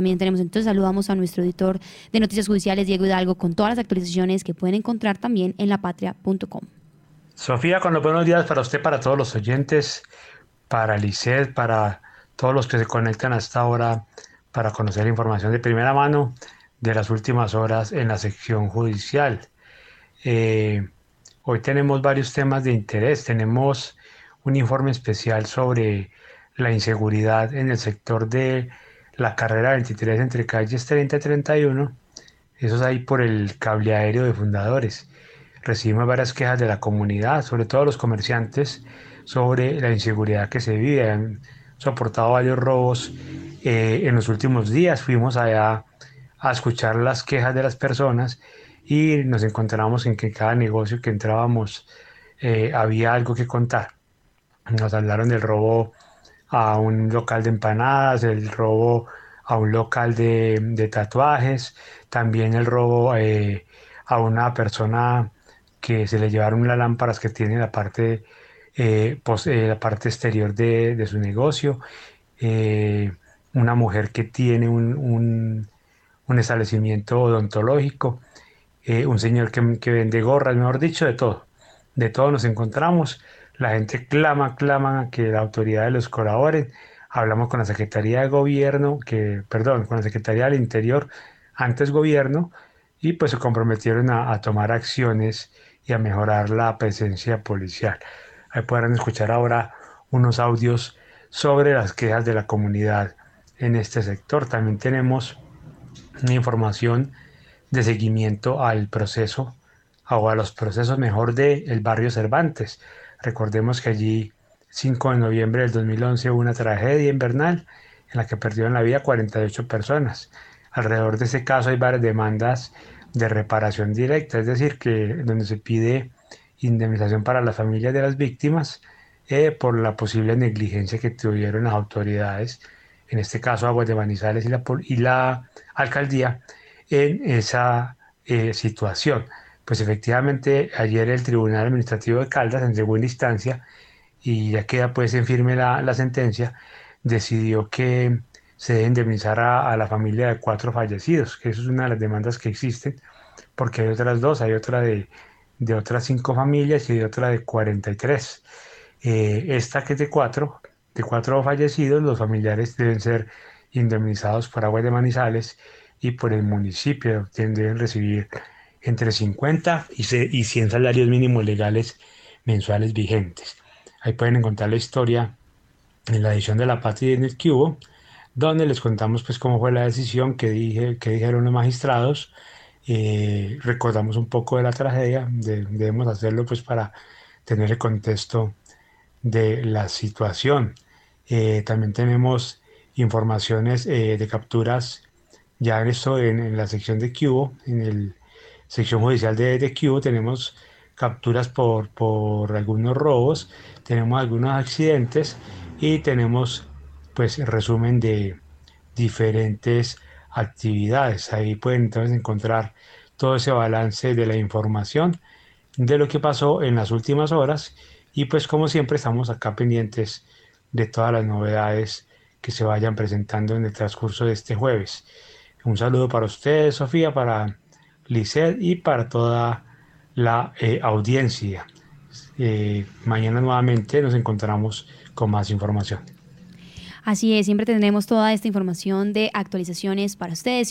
también tenemos. Entonces saludamos a nuestro editor de Noticias Judiciales, Diego Hidalgo, con todas las actualizaciones que pueden encontrar también en lapatria.com. Sofía, con los buenos días para usted, para todos los oyentes, para Lisset, para todos los que se conectan hasta ahora para conocer información de primera mano de las últimas horas en la sección judicial. Eh, hoy tenemos varios temas de interés. Tenemos un informe especial sobre la inseguridad en el sector de la carrera 23 entre calles 30 y 31. Eso es ahí por el cable aéreo de fundadores. Recibimos varias quejas de la comunidad, sobre todo los comerciantes, sobre la inseguridad que se vive. Han soportado varios robos eh, en los últimos días. Fuimos allá a escuchar las quejas de las personas y nos encontramos en que cada negocio que entrábamos eh, había algo que contar. Nos hablaron del robo a un local de empanadas, el robo a un local de, tatuajes, también el robo eh, a una persona que se le llevaron las lámparas que tiene la parte, eh, eh, la parte exterior de, su negocio, una mujer que tiene un, establecimiento odontológico, un señor que, que, vende gorras, mejor dicho, de todo. De todo nos encontramos. La gente clama, clama que la autoridad los colaboren. Hablamos con la Secretaría de Gobierno, que, perdón, con la Secretaría del Interior, antes gobierno, y pues se comprometieron a, a tomar acciones y a mejorar la presencia policial. Ahí podrán escuchar ahora unos audios sobre las quejas de la comunidad en este sector. También tenemos información de seguimiento al proceso o a los procesos mejor del el barrio Cervantes. Recordemos que allí 5 de noviembre del 2011 hubo una tragedia invernal en la que perdieron la vida 48 personas. Alrededor de ese caso hay varias demandas de reparación directa, es decir, que donde se pide indemnización para las familias de las víctimas eh, por la posible negligencia que tuvieron las autoridades, en este caso Aguas de Manizales y la, alcaldía, en esa eh, situación. Pues efectivamente ayer el Tribunal Administrativo de Caldas, en segunda instancia, y ya queda pues en firme la, sentencia, decidió que se debe indemnizar a, la familia de cuatro fallecidos, que eso es una de las demandas que existen, porque hay otras dos, hay otra de, otras cinco familias y de otra de 43. Eh, esta que es de cuatro, de cuatro fallecidos, los familiares deben ser indemnizados por aguas de Manizales y por el municipio, deben recibir entre 50 y 100 salarios mínimos legales mensuales vigentes. Ahí pueden encontrar la historia en la edición de La Patria en el Cubo donde les contamos pues cómo fue la decisión que, dije, que dijeron los magistrados. Eh, recordamos un poco de la tragedia, debemos hacerlo pues para tener el contexto de la situación. Eh, también tenemos informaciones eh, de capturas ya en esto en, la sección de Cubo, en la sección judicial de, de Cubo tenemos capturas por, por algunos robos, tenemos algunos accidentes y tenemos pues resumen de diferentes actividades. Ahí pueden entonces encontrar todo ese balance de la información de lo que pasó en las últimas horas y pues como siempre estamos acá pendientes de todas las novedades que se vayan presentando en el transcurso de este jueves. Un saludo para ustedes, Sofía, para Lisset y para toda la eh, audiencia. Eh, mañana nuevamente nos encontramos con más información. Así es, siempre tendremos toda esta información de actualizaciones para ustedes.